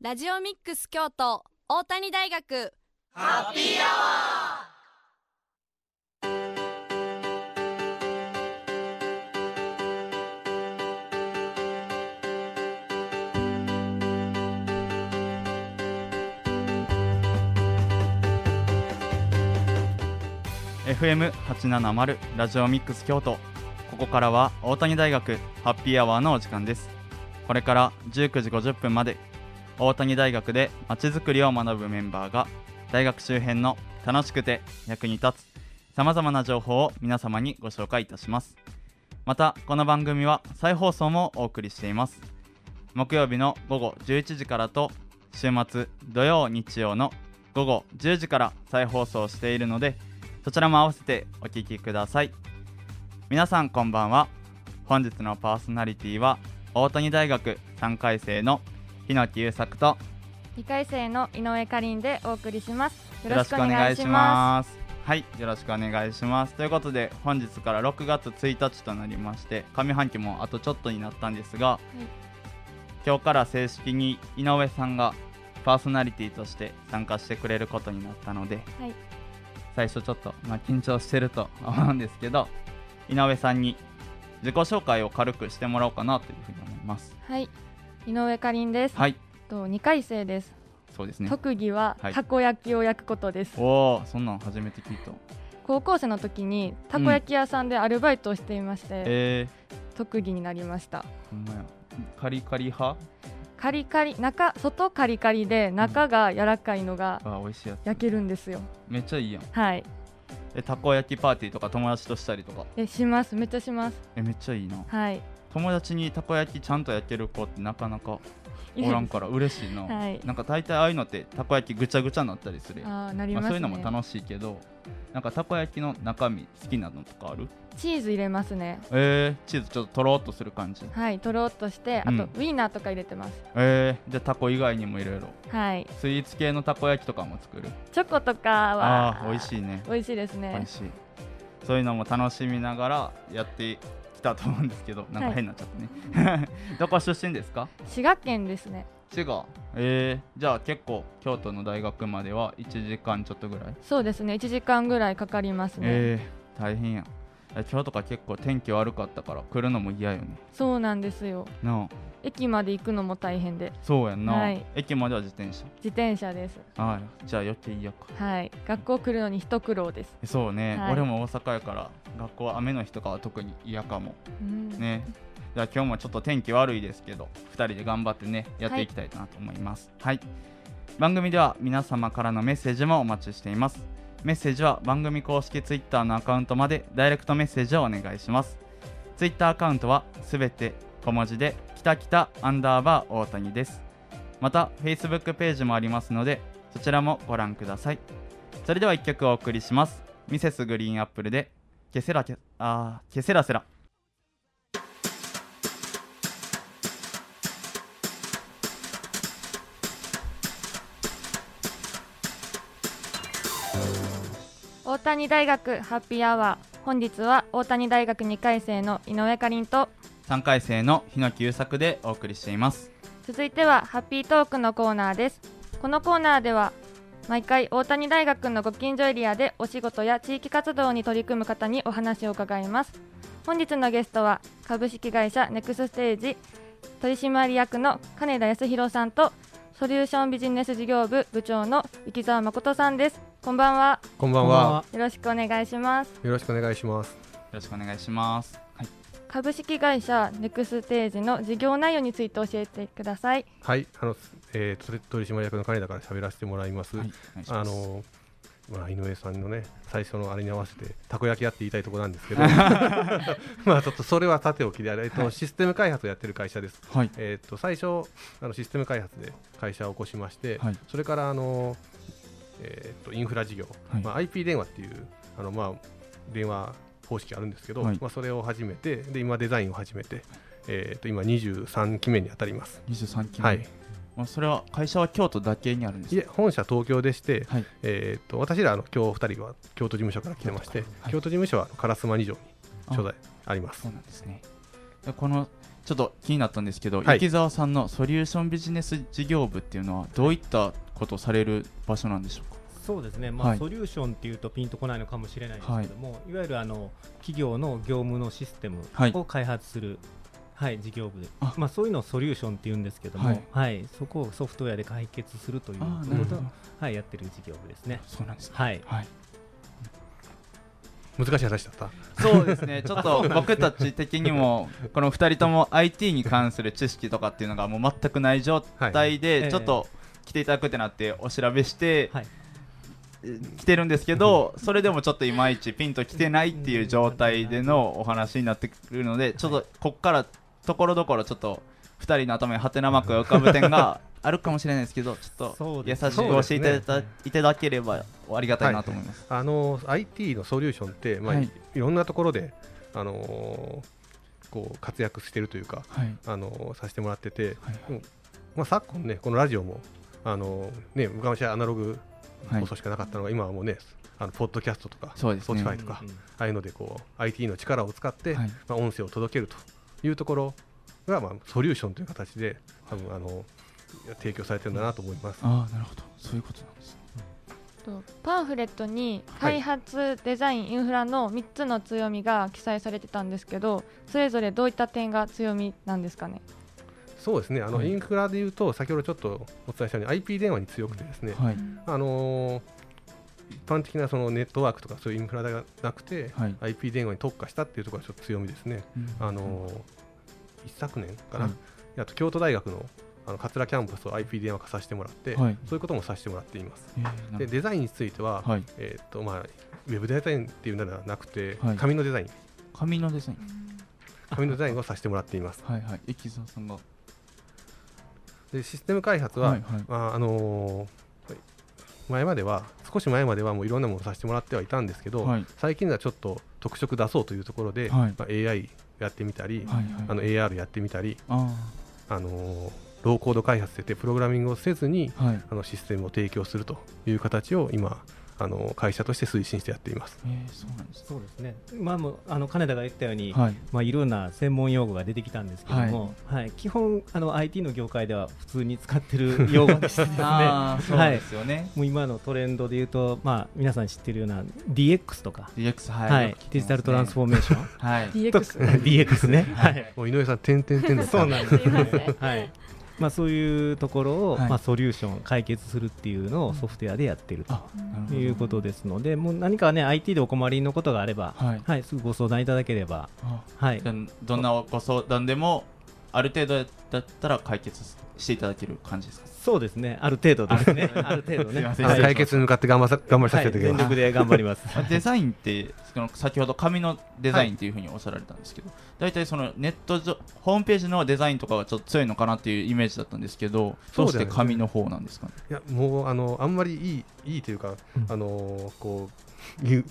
ラジオミックス京都大谷大学。ハッピーアワー FM870 ラジオミックス京都。ここからは大谷大学ハッピーアワーのお時間です。これから19時50分まで大谷大学でまちづくりを学ぶメンバーが大学周辺の楽しくて役に立つさまざまな情報を皆様にご紹介いたします。またこの番組は再放送もお送りしています。木曜日の午後11時からと週末土曜日曜の午後10時から再放送しているのでそちらも合わせてお聴きください。皆さんこんばんは。本日のパーソナリティは大谷大学3回生の日野木優作と2回生の井上かりんでお送りします。よろしくお願いします。はいよろしくお願いします。ということで本日から6月1日となりまして上半期もあとちょっとになったんですが、今日から正式に井上さんがパーソナリティとして参加してくれることになったので、はい。最初ちょっと、まあ、緊張してると思うんですけど井上さんに自己紹介を軽くしてもらおうかなというふうに思います。はい井上かりんです、はい。と2回生です、そうですね。特技ははい。たこ焼きを焼くことです、おおそんなん初めて聞いた。高校生の時にたこ焼き屋さんでアルバイトをしていまして、え特技になりました。ー、ほんまや。カリカリ派？カリカリ中外カリカリで中が柔らかいのがあ美味しいやつ。焼けるんですよ。めっちゃいいやん。はい。えたこ焼きパーティーとか友達としたりとか？えします。めっちゃします。えめっちゃいいな。はい友達にたこ焼きちゃんと焼ける子ってなかなかおらんから嬉しいな、はい。なんか大体ああいうのってたこ焼きぐちゃぐちゃになったりするあ、なりますね、そういうのも楽しいけどなんかたこ焼きの中身好きなのとかある？チーズ入れますね。えー、チーズちょっととろっとする感じ？はいとろっとしてあと、うん。ウインナーとか入れてます。えー、じゃあたこ以外にもいろいろ。はい。スイーツ系のたこ焼きとかも作る？チョコとかはああー美味しいね。美味しいですね。美味しい。そういうのも楽しみながらやってきたと思うんですけどなんかはい変になっちゃったね、どこ出身ですか？滋賀県ですね。滋賀。えー、じゃあ結構京都の大学までは1時間ちょっとぐらい？そうですね。1時間ぐらいかかりますね、えー、大変や。え今日とか結構天気悪かったから来るのも嫌よね。そうなんですよ。なあ。駅まで行くのも大変で。そうやんな、はい。駅までは自転車。自転車です。はい。じゃあ余計嫌か。はい。学校来るのに一苦労です、えそうね、はい。俺も大阪やから学校は雨の日とかは特に嫌かも。うん。ね。じゃあ今日もちょっと天気悪いですけど2人で頑張ってねやっていきたいなと思います。はい、番組では皆様からのメッセージもお待ちしていますメッセージは番組公式 Twitter のアカウントまでダイレクトメッセージをお願いします。Twitter アカウントはすべて小文字できたきたアンダーバー大谷です。また Facebook ページもありますのでそちらもご覧ください。それでは1曲お送りします。ミセスグリーンアップルでケセラケあケセラセラ。谷大学ハッピーアワー本日は大谷大学2回生の井上かりんと3回生の日野久作でお送りしています。続いてはハッピートークのコーナーです。このコーナーでは毎回大谷大学のご近所エリアでお仕事や地域活動に取り組む方にお話を伺います。本日のゲストは株式会社ネクスステージ取締役の金田康弘さんとソリューションビジネス事業部部長の雪澤誠さんですこんばんはこんばんは。よろしくお願いしますよろしくお願いします。よろしくお願いします、はい、株式会社ネクステージの事業内容について教えてくださいはい、あの、えー、取取締役の金田から喋らせてもらいます。はいお願いしますあの、まあ、井上さんのね、最初のあれに合わせて、たこ焼きやって言いたいところなんですけど。まあ、ちょっとそれはさておきで、えっと、システム開発をやってる会社です。はいえっと、最初、あのシステム開発で会社を起こしまして、はいそれから、あの。えっと、インフラ事業、はい。まあ、IP 電話っていう、あの、まあ、電話方式あるんですけど、はい。まあ、それを始めて、で、今デザインを始めて。えっと、今23期目に当たります。23期目。はい。まあ、それは会社は京都だけにあるんですか？いえ本社東京でして、はい。えー、と私らあの今日2人は京都事務所から来てまして、京都事務所は烏丸二条にあ。所在あります。そうなんですね。でこのちょっと気になったんですけど、はい。さんのソリューションビジネス事業部っていうのはどういったことをされる場所なんでしょう？かそうですね、まあはい。ソリューションっていうとピンとこないのかもしれないですけども、い、わゆるあの企業の業務のシステムはい。を開発する、はい事業部であ。まあ、そういうのをソリューションっていうんですけども、ははい。いそこをソフトウェアで解決するということを、はい、やってる事業部ですね。そうなんですね。はい、はい。難しい話だった。そうですね、ちょっと僕たち的にも、この2人とも IT に関する知識とかっていうのがもう全くない状態はい。で、ちょっと来ていただくってなって、お調べして、はい来てるんですけど、それでもちょっといまいちピンと来てないっていう状態でのお話になってくるので、ちょっとこっからところどころ、ちょっと2人の頭にハテナマークが浮かぶ点があるかもしれないですけど、ちょっと優しく教えていただいただければありがたいなと思います。あの IT のソリューションって、まあはい。い、いろんなところで、あのーこう活躍してるというか、はい。あのーさせてもらってて、はい。でもまあ、昨今ねこのラジオも、あのーね、昔はアナログはい放送しかなかったのが、今はもうねあのポッドキャストとかそうですね。Spotify とか、うんうん。ああいうのでこう IT の力を使って、はい。まあ、音声を届けるというところが、まあ、ソリューションという形で多分あの提供されてるんだなと思います。ああなるほど。そういうことなんですとパンフレットにはい。開発、デザインインフラの3つの強みが記載されてたんですけどそれぞれどういった点が強みなんですかね？そうですね。あの、はい。インフラでいうと先ほどちょっとお伝えしたように IP 電話に強くてですね、はい。あのー一般的なそのネットワークとかそういうインフラがなくて、はい。IP 電話に特化したっていうところがちょっと強みですね。あのー一昨年かな、はい。あと京都大学のあの桂キャンパスを IP 電話化させてもらって、はい。そういうこともさせてもらっています。えーでデザインについては、はい。えーっとまあ、ウェブデザインっていうのではなくて、はい。紙のデザイン。紙のデザイン。紙のデザインをさせてもらっています。はいはい。駅沢さんがでシステム開発は、はいはい。まああのー前までは少し前まではもういろんなものをさせてもらってはいたんですけど、はい。最近ではちょっと特色出そうというところで、はい。まあ、AI やってみたり、はいはいあの AR やってみたり、ああのーローコード開発といってプログラミングをせずにあのシステムを提供するという形を今あの会社として推進してやっています。えーそうなんですそうですね、まあ、もうあの金田が言ったように、はい。まあ、いろんな専門用語が出てきたんですけども、はい。基本あの、IT の業界では普通に使ってる用語でしてですね、ああそうですよね。もう今のトレンドで言うと、まあ、皆さん知ってるような DX とか、DX はい。はい。デジタルトランスフォーメーション。はい。DX DX ね、はい、もう井上さん、点々点ですそうなんです。すいません。はいまあ、そういうところを、はい。まあ、ソリューション解決するっていうのをソフトウェアでやってると。いうことですので、もう何かね IT でお困りのことがあれば、はい。はい、すぐご相談いただければ、あはい。どんなご相談でもある程度だったら解決していただける感じですか？そうですね、ある程度ですね、ある程度ね、解決に向かって頑張さ頑張りさせていただきます。はい。全力で頑張ります。ま あデザインってその先ほど紙のデザインっていうふうにおっしゃられたんですけど、大体そのネット上ホームページのデザインとかがちょっと強いのかなっていうイメージだったんですけどどうして紙の方なんですかね。いやもうあのあんまりいいいいというか、うん。あのこう理由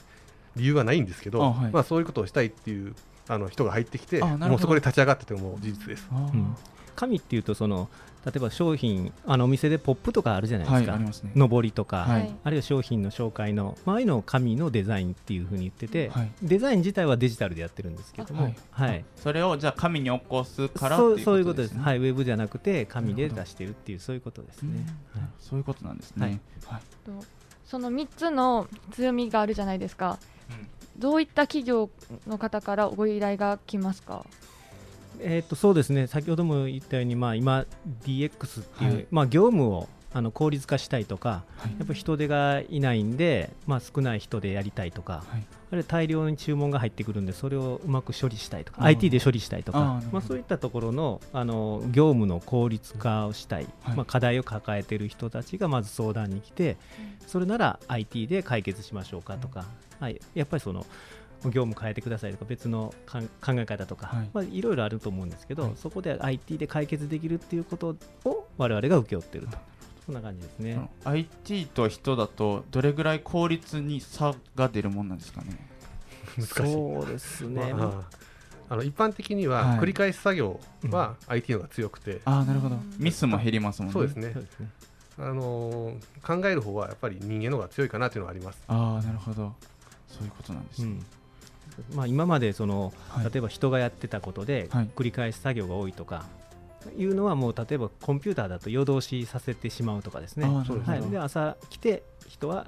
理由はないんですけど、あはい。まあそういうことをしたいっていうあの人が入ってきて、もうそこで立ち上がってても事実です。あー。うん。紙っていうとその例えば商品あのお店でポップとかあるじゃないではすか、いありますね。上りとか、はい。あるいは商品の紹介の、まあああいうのを紙のデザインっていうふうに言ってて、はい。デザイン自体はデジタルでやってるんですけども、はい。はい。それをじゃあ紙に起こすからってそういうそういうことです、ねはい、ウェブじゃなくて紙で出してるっていうそういうことですうん。ね、はい。そういうことなんですね。はい。とその3つの強みがあるじゃないですか、うんどういった企業の方からご依頼が来ますか？えー、とそうですね。先ほども言ったように、まあ、今 DX っていう、はい。まあ、業務をあの効率化したいとかはい。やっぱ人手がいないんで、まあ、少ない人でやりたいとか、はい。あるいは大量に注文が入ってくるんでそれをうまく処理したいとか IT で処理したいとかまあ、そういったところのあの業務の効率化をしたい、はい。まあ、課題を抱えている人たちがまず相談に来てそれなら IT で解決しましょうかとか、はい、やっぱりその業務変えてくださいとか別の考え方とか、はい。まあ、いろいろあると思うんですけど、はい。そこで IT で解決できるっていうことを我々が請け負っているとそんな感じですね。IT と人だとどれぐらい効率に差が出るもんなんですかね。難しい。そうですね、まああの一般的にははい。繰り返し作業は IT の方が強くて、ああなるほど。ミスも減りますもんね。そうですね。あのー考える方はやっぱり人間の方が強いかなというのはあります。ああなるほど。そういうことなんですね、うん。まあ、今までその、はい。例えば人がやってたことではい。繰り返し作業が多いとか、いうのはもう例えばコンピューターだと夜通しさせてしまうとかですね。はい、で朝来て人は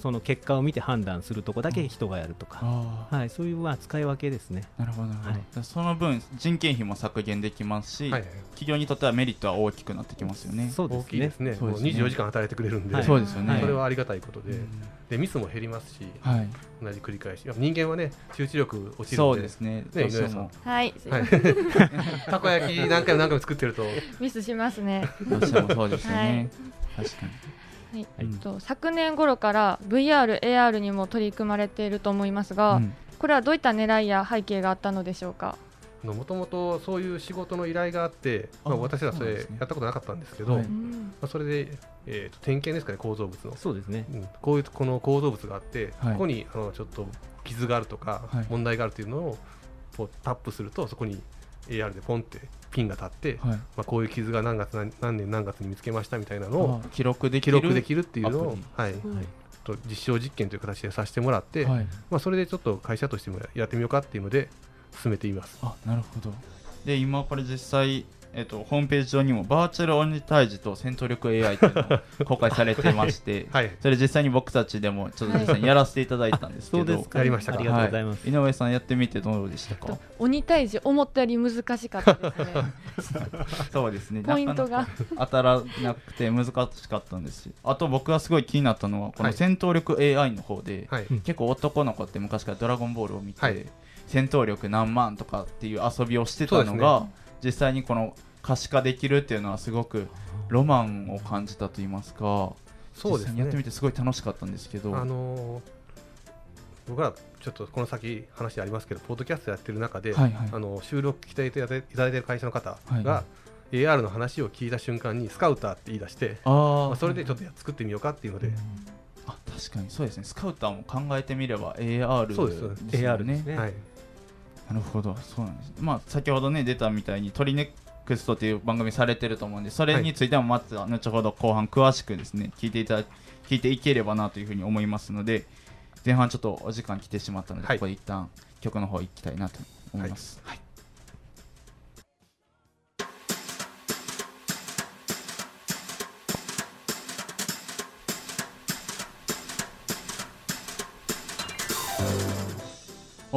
その結果を見て判断するとこだけ人がやるとか、ああはい、そういうまあ使い分けですね。なるほどなるほど、はい。その分人件費も削減できますし、はい。企業にとってはメリットは大きくなってきますよね。そうですね。大きいですね。ですね。24時間働いてくれるんで、はい。そうですよね、はいそれはありがたいことで,、うん。でミスも減りますし。はい同じ繰り返し。人間はね集中力落ちるそのでうですね。ね井上もはい、はい、たこ焼き何回も何回も作ってると。ミスしますね。どうしてもそうですよね、確かに。はい、うん。と昨年頃から VR、AR にも取り組まれていると思いますが、うん。これはどういった狙いや背景があったのでしょうか？もともとそういう仕事の依頼があって、まあ、あ私らそれやったことなかったんですけど、はい。まうんあ、それで、えーと点検ですかね構造物の、そうですね。うん、こういうこの構造物があって、はい。ここにあのちょっと傷があるとか、はい。問題があるというのをこうタップするとそこに AR でポンってピンが立って、はい。まあ、こういう傷が何月何何年何月に見つけましたみたいなのをあ記録でき記る録できるっていうのをはい、はい。と実証実験という形でさせてもらって、はい、まあ、それでちょっと会社としてもやってみようかっていうので進めています。あなるほど。で今これ実際えっと、ホームページ上にもバーチャル鬼退治と戦闘力 AI っていうのが 公開されてまして、はい、それ実際に僕たちでもちょっと実際にやらせていただいたんですけど、そうですか。やりましたか？ありがとうございます、井上さんやってみてどうでしたか？と鬼退治思ったより難しかったですね。そうですね。ポイントが。当たらなくて難しかったんです。しあと僕がすごい気になったのはこのはい。戦闘力 AI の方で、結構男の子って昔から「ドラゴンボール」を見て、はい戦闘力何万とかっていう遊びをしてたのが、実際にこの可視化できるっていうのはすごくロマンを感じたと言いますかそうです実際にやってみね。てすごい楽しかったんですけど。あのー僕らちょっとこの先話ありますけど、ポッドキャストやってる中で、はいはい。あの収録来ていただいていただいてる会社の方はいが、AR の話を聞いた瞬間にスカウターって言い出して、あー。まあ、それでちょっとや作ってみようかっていうので、あ確かにそうですね。スカウターも考えてみれば AR ですそうですです。よ AR ですね。はい、なるほど。そうなんですまあ先ほどね出たみたいにトリネックストっていう番組されてると思うんでそれについてもまた後ほど後半詳しくですね聞いていただ聞いていければなというふうに思いますので前半ちょっとお時間来てしまったので、はい。ここで一旦曲の方行きたいなと思います、はい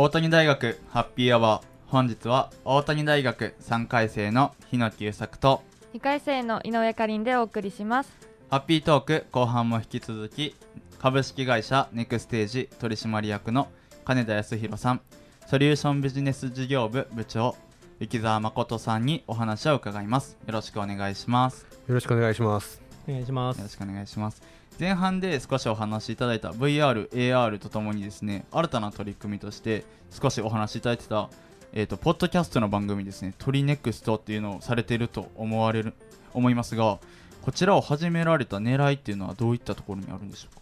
大谷大学ハッピーアワー。本日は大谷大学3回生の日野久作と2回生の井上かりんでお送りします。ハッピートーク後半も引き続き株式会社ネクステージ取締役の金田康弘さんソリューションビジネス事業部部長雪澤誠さんにお話を伺います。よろしくお願いします。よろしくお願いします。お願いします。よろしくお願いします前半で少しお話しいただいた VR、AR とともにですね新たな取り組みとして少しお話しいただいてたえー、とポッドキャストの番組ですね、トリネクストっていうのをされていると思われる思いますが、こちらを始められた狙いっていうのはどういったところにあるんでしょうか？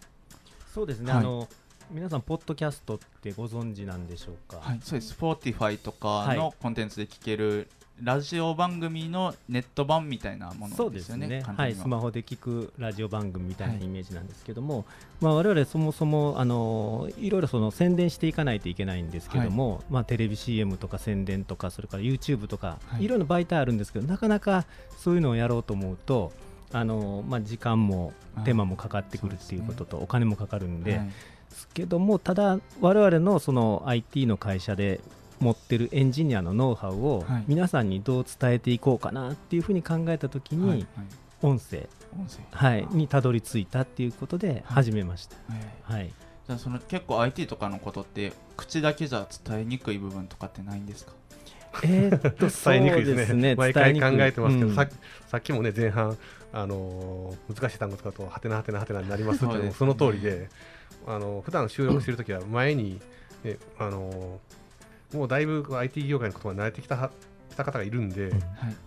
そうですね、はいあの皆さんポッドキャストってご存知なんでしょうか、はい、そうです。Spotify とかはいのコンテンツで聞ける、ラジオ番組のネット版みたいなものでよね。ですすね、簡単には。い、スマホで聞くラジオ番組みたいなはいイメージなんですけども、まあ、我々そもそもあのいろいろその宣伝していかないといけないんですけども、まあ、テレビ CM とか宣伝とかそれから YouTube とか、はい。い、ろいろな媒体あるんですけどなかなかそういうのをやろうと思うとあの、まあ、時間も手間もかかってくるっていうことと、お金もかかるんで、はい。ですけどもただ我々のその IT の会社で持ってるエンジニアのノウハウをはい。皆さんにどう伝えていこうかなっていうふうに考えたときに、はいはい。音声、音声。はい、にたどり着いたっていうことで始めました。はい。はい、じゃあその結構 IT とかのことって口だけじゃ伝えにくい部分とかってないんですか？えーっと 伝えにくいですね。毎回考えてますけど、うん。ささっきもね前半あのー難しい単語使うとはてなはてなはてなになりますっていうのその通りで、あの普段収録してるときは前に、ねあのーもうだいぶ IT 業界のことが慣れてきたはきた方がいるんで、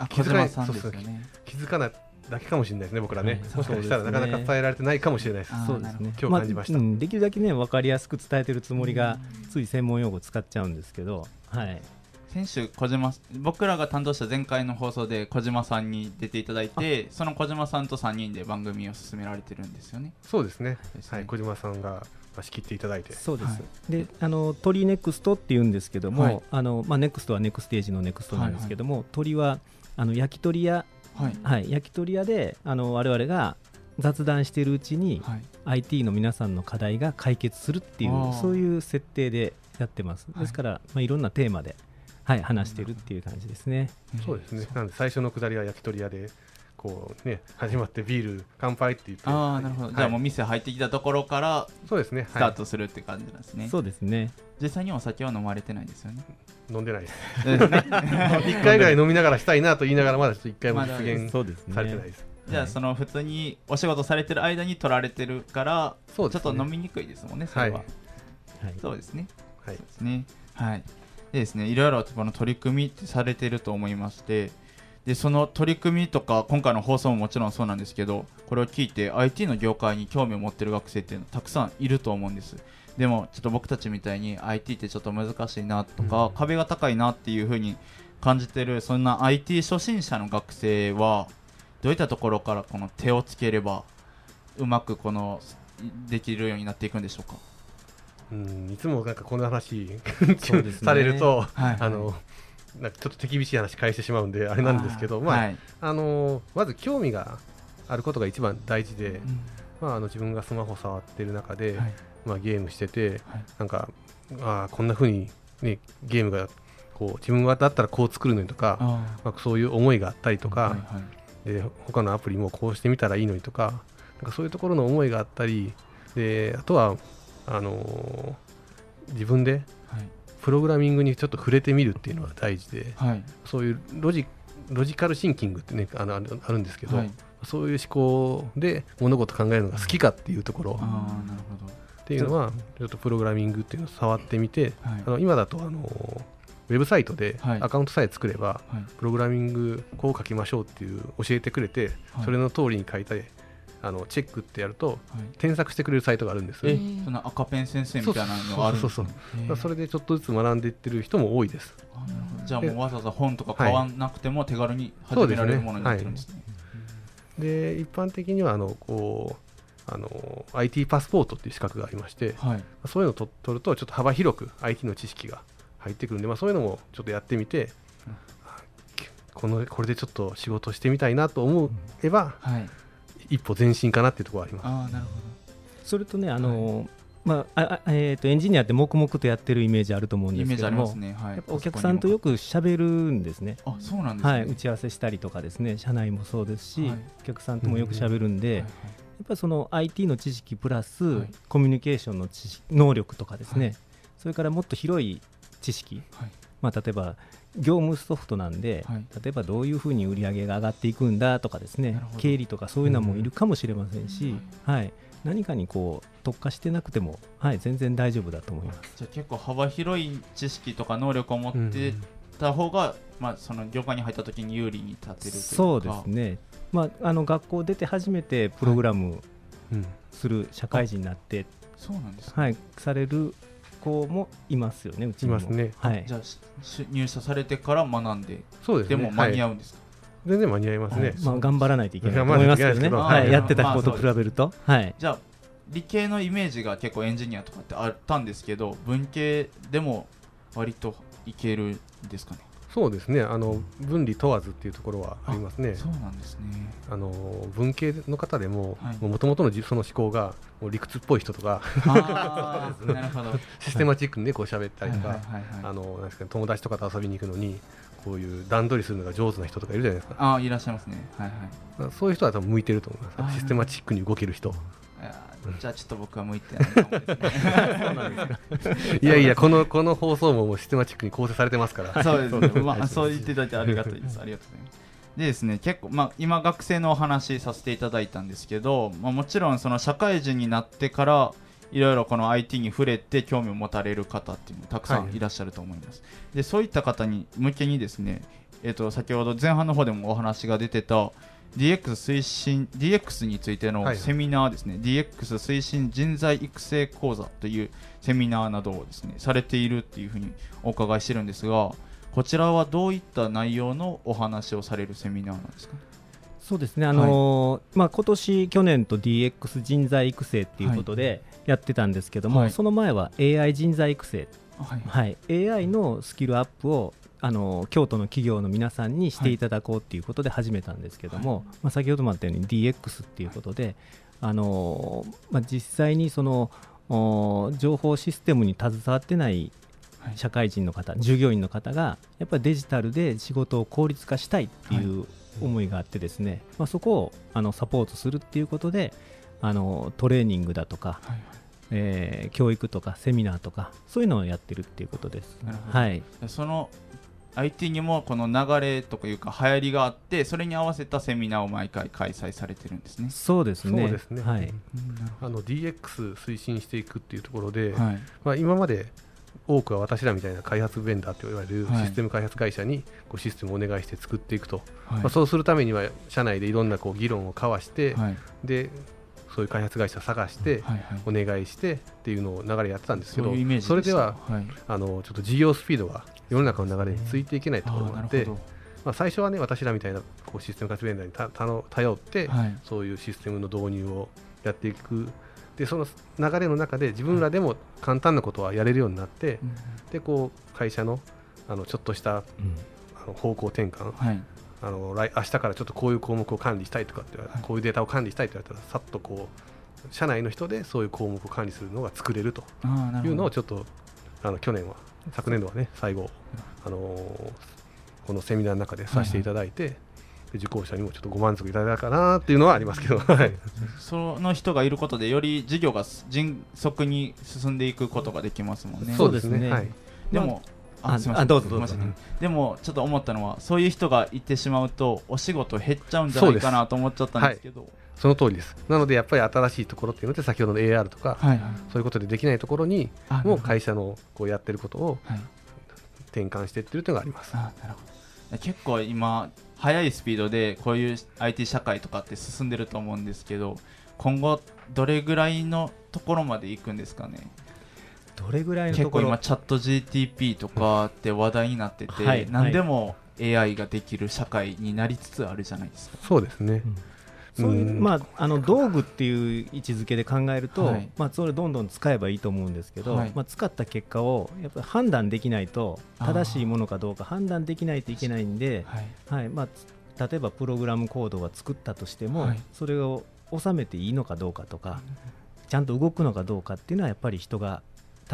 気づかない島さんですよね。気づかないだけかもしれないですね僕らね、はいもしかしたらなかなか伝えられてないかもしれないです。そうですね。今日感じました。あうん。できるだけね分かりやすく伝えてるつもりがつい専門用語使っちゃうんですけど、はい、先週小島僕らが担当した前回の放送で小島さんに出ていただいてその小島さんと3人で番組を進められてるんですよね。そうですね。ですね。はい、小島さんがまあ仕切っていただいて。そうです、はい。であの鳥ネクストっていうんですけども、はい。あのまあ、ネクストはネクステージのネクストなんですけども、鳥はあの焼き鳥屋、はい。はい、焼き鳥屋であの我々が雑談しているうちに、はい。IT の皆さんの課題が解決するっていあうー。そういう設定でやってます、はい。ですから、まあ、いろんなテーマで、はい、話してるっていう感じですね。そうですね。なんで最初の下りは焼き鳥屋でこうね始まってビール乾杯って言って。ああなるほど、じゃあもうはい店入ってきたところからそうですね。スタートするって感じなんですね、そうですね。実際にお酒は飲まれてないですよね。はい、飲んでない。ですですね一回ぐらい飲みながらしたいなと言いながらまだちょっと一回も実現そうですね。されてないです。じゃあその普通にお仕事されてる間に取られてるからそうですね。ちょっと飲みにくいですもんねそれは、はい。はいそうですね。はい。そうですね。はい。でですねいろいろこの取り組みってされてると思いましてでその取り組みとか今回の放送ももちろんそうなんですけどこれを聞いて IT の業界に興味を持ってる学生っていうのたくさんいると思うんです。でもちょっと僕たちみたいに IT ってちょっと難しいなとか、壁が高いなっていう風に感じてるそんな IT 初心者の学生はどういったところからこの手をつければうまくこのできるようになっていくんでしょうか？うんいつもなんかこの話そうですね。されると、はい。あのなんかちょっと手厳しい話返してしまうんであれなんですけどまあ、はい。あのまず興味があることが一番大事で、うん。まあ、あの自分がスマホ触ってる中で、はい。まあ、ゲームしてて、はい。なんかあーこんな風にねゲームがこう自分はだったらこう作るのにとか、あまあ、そういう思いがあったりとか、ーはいはい。で他のアプリもこうしてみたらいいのにとかなんかそういうところの思いがあったりであとはあのー自分ではいプログラミングにちょっと触れてみるっていうのが大事ではい。そういうロジロジカルシンキングってねあのあるんですけど、はい。そういう思考で物事考えるのが好きかっていうところ。ああなるほど。っていうのはちょっとプログラミングっていうのを触ってみてはい。あの今だとあのウェブサイトではい。アカウントさえ作れば、はい。プログラミングこう書きましょうっていう教えてくれて、はい。それの通りに書いてあのチェックってやるとはい。添削してくれるサイトがあるんです。その赤ペン先生みたいなのがあるんですか、ね、だからそれでちょっとずつ学んでいってる人も多いです。じゃあもうわざわざ本とか買わなくても手軽に始められるものになってるんですね。で一般的にはあのこうあの IT パスポートっていう資格がありましてはい。そういうのをと取るとちょっと幅広く IT の知識が入ってくるんで、まあ、そういうのもちょっとやってみて、うん。あこのこれでちょっと仕事してみたいなと思えば、はい一歩前進かなっていうところがあります。ああなるほそれとねあの、まあああえー、とエンジニアって黙々とやってるイメージあると思うんですけども、ますね。はい。やっぱお客さんとよく喋るんですね。あそうなんですね。はい、打ち合わせしたりとかですね。社内もそうですし、はい。お客さんともよく喋るんで、はいやっぱりその IT の知識プラス、はい。コミュニケーションの知識能力とかですね、はい。それからもっと広い知識、はいまあ、例えば業務ソフトなんで、はい。例えばどういうふうに売り上げが上がっていくんだとかですね経理とかそういうのもいるかもしれませんし、はい、何かにこう特化してなくても、はい、全然大丈夫だと思います。じゃあ結構幅広い知識とか能力を持うんってた方が、まあ、その業界に入った時に有利に立てるというか。そうですね、まあ、あの学校出て初めてプログラムうん。する社会人になって、そうなんですね、はい、される子もいますよね、うちにも。いますね。はい。じゃあ入社されてから学んでそうですね。でも間に合はいうんですか、全然間に合いますね。まあ、頑張らないといけないと思いますけどね、はい、やってた子と比べると。はい。じゃあ理系のイメージが結構エンジニアとかってあったんですけど文系でも割といけるんですかね？そうですね。あの分離問わずっていうところはありますね。そうなんですね。あの文系の方でもはい。もともとのじその思考がもう理屈っぽい人とか システマチックにねこう喋ったりとか、あのなんですかね友達とかと遊びに行くのにこういう段取りするのが上手な人とかいるじゃないですか。ああいらっしゃいますね。はいはい。まあそういう人は多分向いてると思います。システマチックに動ける人じゃあちょっと僕は向いてないいやいやこのこの放送ももうシステマチックに構成されてますから そうですね、まあ、そう言っていただいてありがたいです。ありがとうございます。でですね、結構、まあ、今学生のお話させていただいたんですけど、まあ、もちろんその社会人になってからいろいろこの IT に触れて興味を持たれる方っていうのたくさんはいいらっしゃると思います。で、そういった方に向けにですね、えっ、と先ほど前半の方でもお話が出てた DX 推進 DX についてのはいセミナーですね、DX 推進人材育成講座というセミナーなどをですねされているっていうふうにお伺いしてるんですがこちらはどういった内容のお話をされるセミナーなんですか？そうですね、あのー、まあ今年去年と DX 人材育成っていうことでやってたんですけども、はい。その前は AI 人材育成、はい。はい、AI のスキルアップをあのー京都の企業の皆さんにしていただこうっていうことで始めたんですけども、まあ、先ほどもあったように DX っていうことで、あのーまあ、実際にその情報システムに携わってないはい。社会人の方、従業員の方がやっぱりデジタルで仕事を効率化したいっていう思いがあってですね、まあ、そこをあのサポートするっていうことであのトレーニングだとか、はいえー教育とかセミナーとかそういうのをやってるっていうことです。はい、その IT にもこの流れとかいうか流行りがあってそれに合わせたセミナーを毎回開催されてるんですね。そうですね。そうですね、はい、うん。あの DX 推進していくっていうところで、はい。まあ、今まで多くは私らみたいな開発ベンダーと言われるはい。システム開発会社にこうシステムをお願いして作っていくと、はい。まあ、そうするためには社内でいろんなこう議論を交わして、はい。でそういう開発会社を探して、お願いしてっていうのを流れやってたんですけどそれではあのちょっと事業スピードが世の中の流れについていけないところあーがあってまあ、最初はね私らみたいなこうシステム開発ベンダーにたたの頼って、どはい。そういうシステムの導入をやっていく。でその流れの中で自分らでも簡単なことはやれるようになって、うんでこう会社のあのちょっとしたうん。あの方向転換。はい。あの来明日からちょっとこういう項目を管理したいとかってはい。こういうデータを管理したいと言われたらさっとこう社内の人でそういう項目を管理するのが作れるというのをちょっとあの去年は昨年度はね最後、あのーこのセミナーの中でさせていただいて、で受講者にもちょっとご満足いただいたかなっていうのはありますけど、はい、その人がいることでより事業が迅速に進んでいくことができますもんね。そうですね。はい。でも、あすいません。あどうぞどうぞ。でもちょっと思ったのはそういう人がいてしまうとお仕事減っちゃうんじゃないかなと思っちゃったんですけど。その通りです。なのでやっぱり新しいところっていうので先ほどの AR とか、はいはい。そういうことでできないところにあもう会社のこうやってることをはい。転換していってるというのがあります。あなるほど。結構今速いスピードでこういう IT 社会とかって進んでると思うんですけど今後どれぐらいのところまで行くんですかね？どれぐらいのところ？結構今チャット GTP とかって話題になってて、はい何でも AI ができる社会になりつつあるじゃないですか。そうですね。そういう、うんまあ、あの道具っていう位置づけで考えると、はい。まあ、それどんどん使えばいいと思うんですけど、はい。まあ、使った結果をやっぱり判断できないと正しいものかどうか判断できないといけないんで、はい。はい。まあ、つ例えばプログラムコードが作ったとしても、はい。それを収めていいのかどうかとかちゃんと動くのかどうかっていうのはやっぱり人が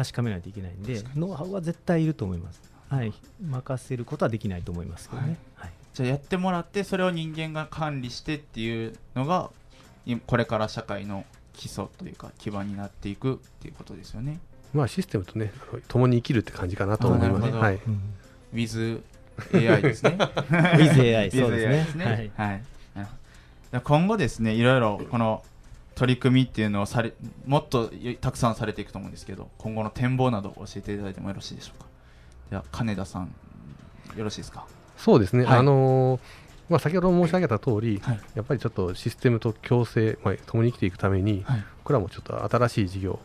確かめないといけないんでノウハウは絶対いると思います、はい、任せることはできないと思いますけどね、はい。じゃあやってもらってそれを人間が管理してっていうのがいこれから社会の基礎というか基盤になっていくっていうことですよね。まあシステムとね共に生きるって感じかなと思います。はい。うん。With AI ですね。With AI そうですね。ははいい。なるほど。で今後ですね、いろいろこの取り組みっていうのをされもっとたくさんされていくと思うんですけど、今後の展望など教えていただいてもよろしいでしょうか？では金田さんよろしいですか？そうですね。はいあのーまあ先ほど申し上げた通り、はいやっぱりちょっとシステムと共生、まあ、共に生きていくために、はい僕らもちょっと新しい事業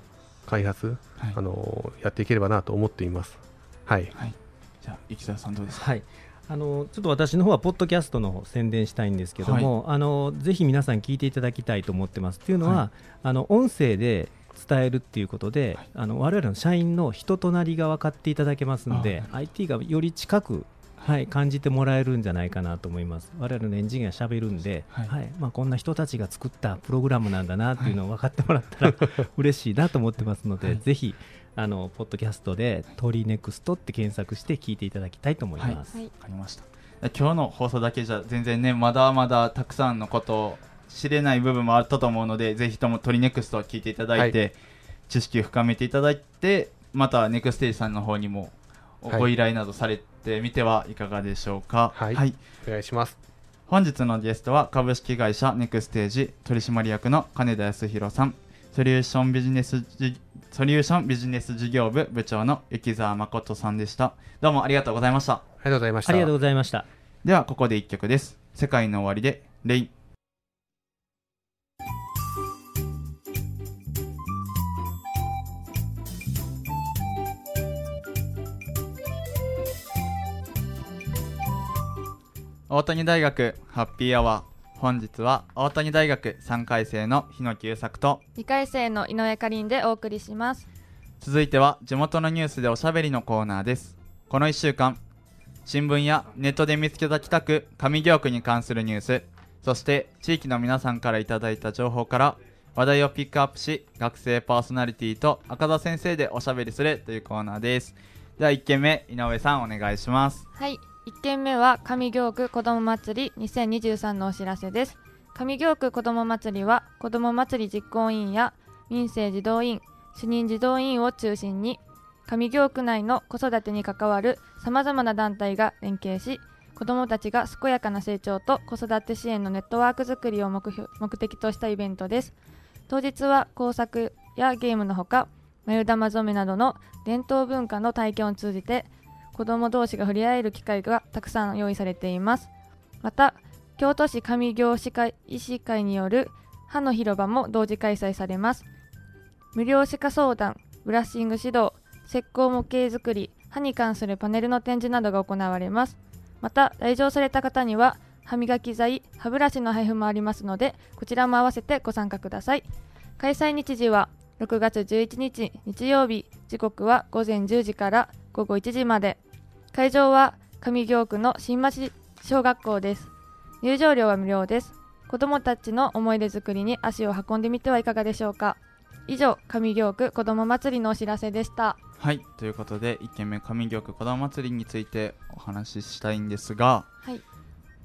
開発、はいあのーやっていければなと思っています。はい。はい。じゃあ生田さんどうですか？はいあのちょっと私の方はポッドキャストの宣伝したいんですけども、あのぜひ皆さん聞いていただきたいと思ってます。というのは、はい。あの音声で伝えるっていうことで、はい。あの我々の社員の人となりが分かっていただけますのであ、IT がより近く、はい、感じてもらえるんじゃないかなと思います。我々のエンジニアしゃべるんで、ははい。いまあ、こんな人たちが作ったプログラムなんだなっていうのを分かってもらったら嬉しいなと思ってますので、はい。ぜひあのポッドキャストで「トリネクスト」って検索して聞いていただきたいと思います。はいわかりました。今日の放送だけじゃ全然ね、まだまだたくさんのことを知れない部分もあったと思うので、ぜひともトリネクストを聞いていただいて、知識を深めていただいて、またネクステージさんの方にもはいご依頼などされてみてはいかがでしょうか。はいお願いします。本日のゲストは株式会社ネクステージ取締役の金田康弘さん、ソリューションビジネスじソリューションビジネス事業部部長の雪澤誠さんでした。どうもありがとうございました。ありがとうございました。ありがとうございました。ではここで一曲です世界の終わりでレイ大谷大学ハッピーアワー本日は大谷大学3回生の日野久作と2回生の井上かりんでお送りします。続いては地元のニュースでおしゃべりのコーナーです。この1週間新聞やネットで見つけた北区上京区に関するニュースそして地域の皆さんからいただいた情報から話題をピックアップし学生パーソナリティと赤田先生でおしゃべりするというコーナーです。では1件目井上さんお願いします。はい1件目は上京区子ども祭り2023のお知らせです。上京区子ども祭りは子ども祭り実行委員や民生児童委員主任児童委員を中心に上京区内の子育てに関わるさまざまな団体が連携し子どもたちが健やかな成長と子育て支援のネットワークづくりを目標目的としたイベントです。当日は工作やゲームのほか眉玉染めなどの伝統文化の体験を通じて子ども同士が触れ合える機会がたくさん用意されています。また京都市上京市会医師会による歯の広場も同時開催されます。無料歯科相談ブラッシング指導石膏模型作り歯に関するパネルの展示などが行われます。また来場された方には歯磨き剤歯ブラシの配布もありますのでこちらも合わせてご参加ください。開催日時は6月11日日曜日。時刻は午前10時から午後1時まで。会場は上京区の新町小学校です。入場料は無料です。子どもたちの思い出作りに足を運んでみてはいかがでしょうか。以上上京区子ども祭りのお知らせでした。はいということで1件目上京区子ども祭りについてお話ししたいんですが、はい、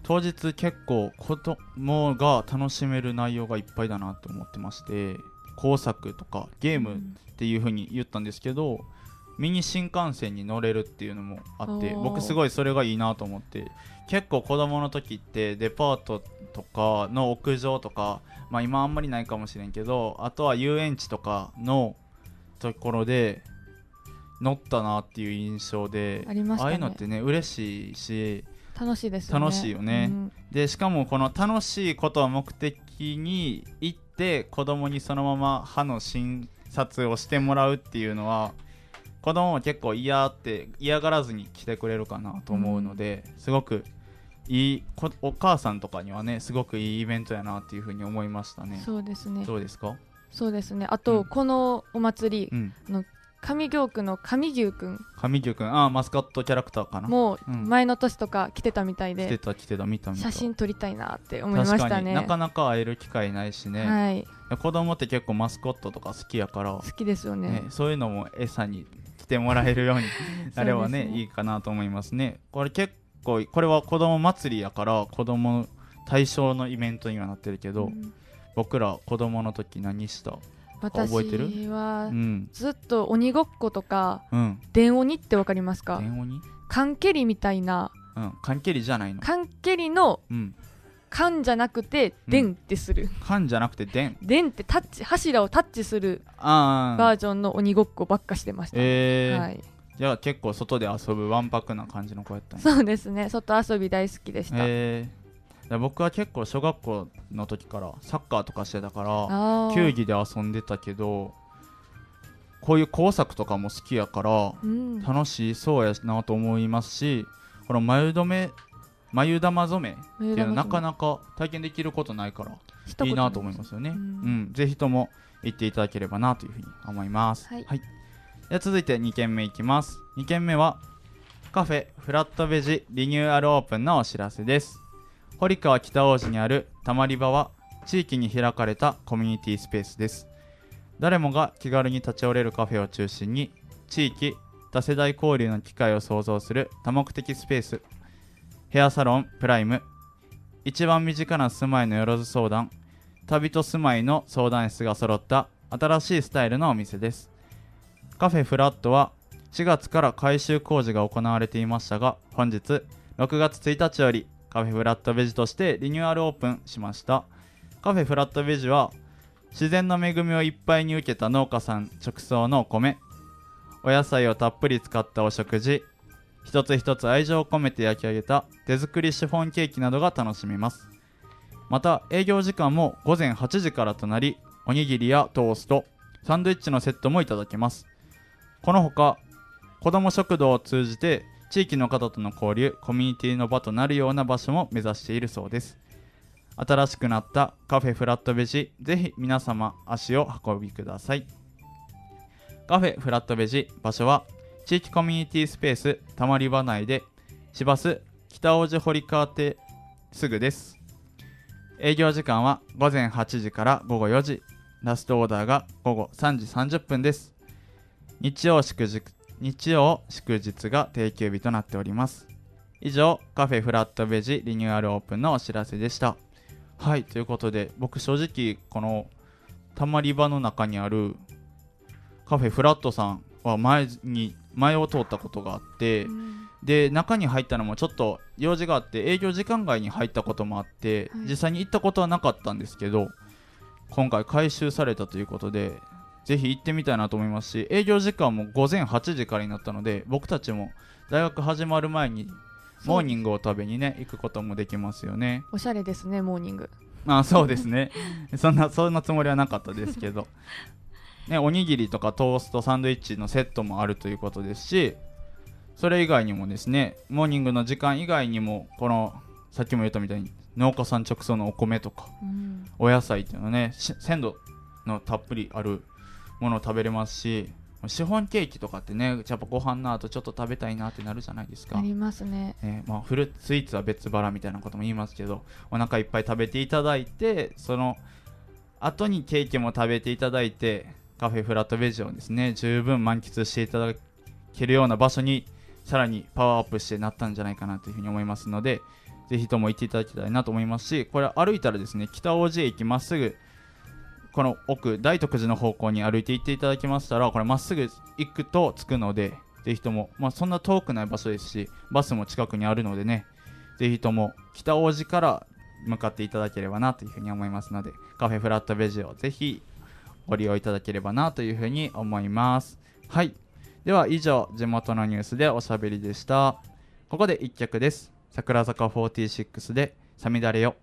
当日結構子供が楽しめる内容がいっぱいだなと思ってまして工作とかゲームっていう風に言ったんですけど、うん、ミニ新幹線に乗れるっていうのもあって僕すごいそれがいいなと思って結構子供の時ってデパートとかの屋上とかまあ今あんまりないかもしれんけどあとは遊園地とかのところで乗ったなっていう印象であ、ね,、あいうのってね嬉しいし楽しいですよね。楽しいよね、うん、でしかもこの楽しいことを目的に行って子供にそのまま歯の診察をしてもらうっていうのは子供も結構嫌って嫌がらずに来てくれるかなと思うので、うん、すごくいいお母さんとかにはねすごくいいイベントやなっていうふうに思いましたね。そうですね。どうですか？そうですね。あと、うん、このお祭り、うん、あの上京区の上牛くん。上牛くん。ああマスカットキャラクターかな。もう前の年とか来てたみたいで、来てた来てた見た見た。写真撮りたいなって思いましたね。なかなか会える機会ないしね、はい、子供って結構マスコットとか好きやから。好きですよね、ね、そういうのも餌に来てもらえるようになればねね、いいかなと思いますね。これ結構これは子供祭りやから子供対象のイベントにはなってるけど、うん、僕ら子供の時何した私はずっと鬼ごっことか、うん、電鬼ってわかりますか？電鬼？缶蹴りみたいな、うん、缶蹴りじゃないの？缶蹴りの、うん、缶じゃなくて電ってする、缶じゃなくて電。電ってタッチ柱をタッチするバージョンの鬼ごっこばっかしてました、えー、はい、じゃあ結構外で遊ぶわんぱくな感じの子やったんそうですね。外遊び大好きでした、えー。僕は結構小学校の時からサッカーとかしてたから球技で遊んでたけどこういう工作とかも好きやから、楽しそうやなと思いますしこの眉止め眉玉染めっていうのなかなか体験できることないからい。いなと思いますよね、うん、うん、ぜひとも行っていただければなというふうに思います、はい、はい、で続いて2軒目いきます。2軒目はカフェフラットベジリニューアルオープンのお知らせです。堀川北大路にあるたまり場は地域に開かれたコミュニティスペースです。誰もが気軽に立ち寄れるカフェを中心に地域多世代交流の機会を創造する多目的スペースヘアサロンプライム。一番身近な住まいのよろず相談。旅と住まいの相談室が揃った新しいスタイルのお店です。カフェフラットは4月から改修工事が行われていましたが本日6月1日よりカフェフラットベジとしてリニューアルオープンしました。カフェフラットベジは自然の恵みをいっぱいに受けた農家さん直送のお米。お野菜をたっぷり使ったお食事。一つ一つ愛情を込めて焼き上げた手作りシフォンケーキなどが楽しめます。また営業時間も午前8時からとなりおにぎりやトーストサンドイッチのセットもいただけます。このほか子ども食堂を通じて地域の方との交流コミュニティの場となるような場所も目指しているそうです。新しくなったカフェフラットベジぜひ皆様足を運びください。カフェフラットベジ場所は地域コミュニティスペースたまり場内で市バス北大路堀川邸すぐです。営業時間は午前8時から午後4時。ラストオーダーが午後3時30分です。日曜祝日日曜祝日が定休日となっております。以上カフェフラットベジリニューアルオープンのお知らせでした。はいということで僕正直このたまり場の中にあるカフェフラットさんは前に前を通ったことがあって、で中に入ったのもちょっと用事があって営業時間外に入ったこともあって、はい。実際に行ったことはなかったんですけど今回回収されたということでぜひ行ってみたいなと思いますし営業時間も午前8時からになったので僕たちも大学始まる前にモーニングを食べにね行くこともできますよね。おしゃれですねモーニング。あそうですね。そんなそんなつもりはなかったですけどねおにぎりとかトーストサンドイッチのセットもあるということですしそれ以外にもですねモーニングの時間以外にもこのさっきも言ったみたいに農家さん直送のお米とかうん。お野菜っていうのはねし鮮度のたっぷりあるものを食べれますしシフォンケーキとかってねやっぱご飯の後ちょっと食べたいなってなるじゃないですか。ありますね。えーまあ、フルスイーツは別腹みたいなことも言いますけどお腹いっぱい食べていただいてその後にケーキも食べていただいてカフェフラットベジをですね。十分満喫していただけるような場所にさらにパワーアップしてなったんじゃないかなというふうに思いますのでぜひとも行っていただきたいなと思いますしこれ歩いたらですね北大路駅まっすぐこの奥大徳寺の方向に歩いて行っていただきましたらこれまっすぐ行くと着くのでぜひとも、まあ、そんな遠くない場所ですしバスも近くにあるのでねぜひとも北大路から向かっていただければなというふうに思いますのでカフェフラットベジをぜひご利用いただければなというふうに思います。はい。では以上地元のニュースでおしゃべりでした。ここで1曲です。桜坂46で「さみだれよ」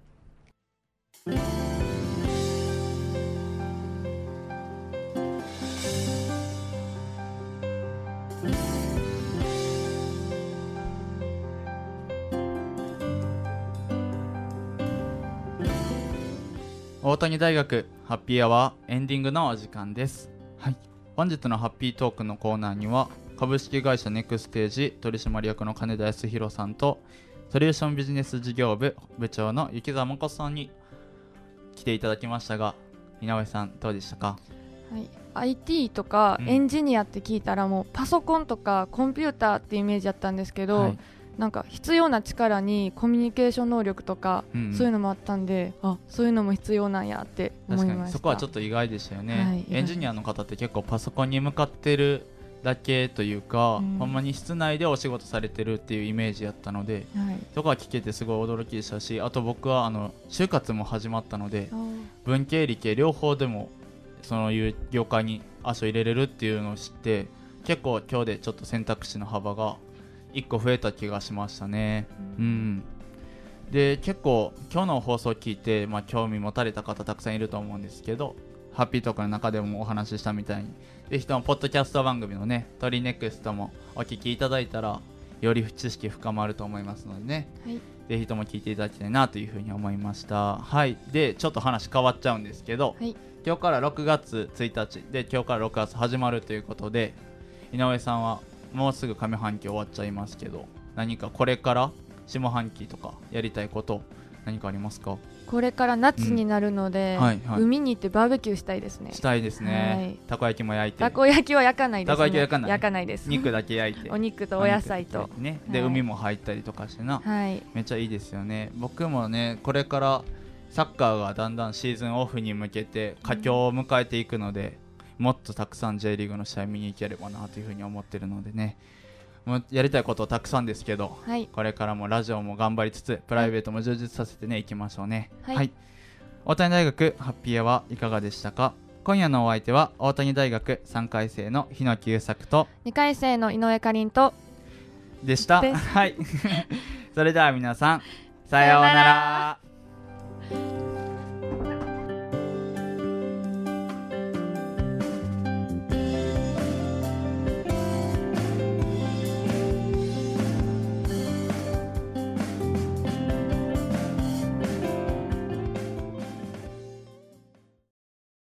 大谷大学ハッピーアワーエンディングのお時間です。はい。本日のハッピートークのコーナーには株式会社ネクステージ取締役の金田康弘さんとソリューションビジネス事業部部長の雪澤誠さんに来ていただきましたが井上さんどうでしたか？はい、IT とかうんエンジニアって聞いたらもうパソコンとかコンピューターってイメージだったんですけど、はいなんか必要な力にコミュニケーション能力とか、うんうん。そういうのもあったんであそういうのも必要なんやって思いました。確かに。そこはちょっと意外でしたよね、はい。エンジニアの方って結構パソコンに向かってるだけというか、うん。ほんまに室内でお仕事されてるっていうイメージやったのではい。そこは聞けてすごい驚きでしたしあと僕はあの就活も始まったので文系理系両方でもそういう業界に足を入れれるっていうのを知って結構今日でちょっと選択肢の幅が1個増えた気がしましたね。ううん。んで結構今日の放送を聞いて、まあ、興味持たれた方たくさんいると思うんですけどハッピートークの中でもお話ししたみたいにぜひともポッドキャスト番組のね「トリネクスト」もお聞きいただいたらより知識深まると思いますのでね。はい。ぜひとも聞いていただきたいなというふうに思いました。はい。でちょっと話変わっちゃうんですけど、はい。今日から6月1日で今日から6月始まるということで井上さんはもうすぐ上半期終わっちゃいますけど何かこれから下半期とかやりたいこと何かありますか？これから夏になるので、うん。はいはい。海に行ってバーベキューしたいですね。したいですね、はい。たこ焼きも焼いて。たこ焼きは焼かないです、ね、たこ焼きは焼かない？焼かないです。肉だけ焼いて。お肉とお野菜と。ね。で、はい。海も入ったりとかしてな。はい。めっちゃいいですよね。僕もねこれからサッカーがだんだんシーズンオフに向けて佳境を迎えていくので、もっとたくさん J リーグの試合見に行ければなというふうに思ってるのでね。もうやりたいことたくさんですけどはい。これからもラジオも頑張りつつプライベートも充実させてねいきましょうね。はい。大谷大学ハッピーアワーいかがでしたか？今夜のお相手は大谷大学3回生の日野久作と2回生の井上かりんとでした。はい。それでは皆さんさようなら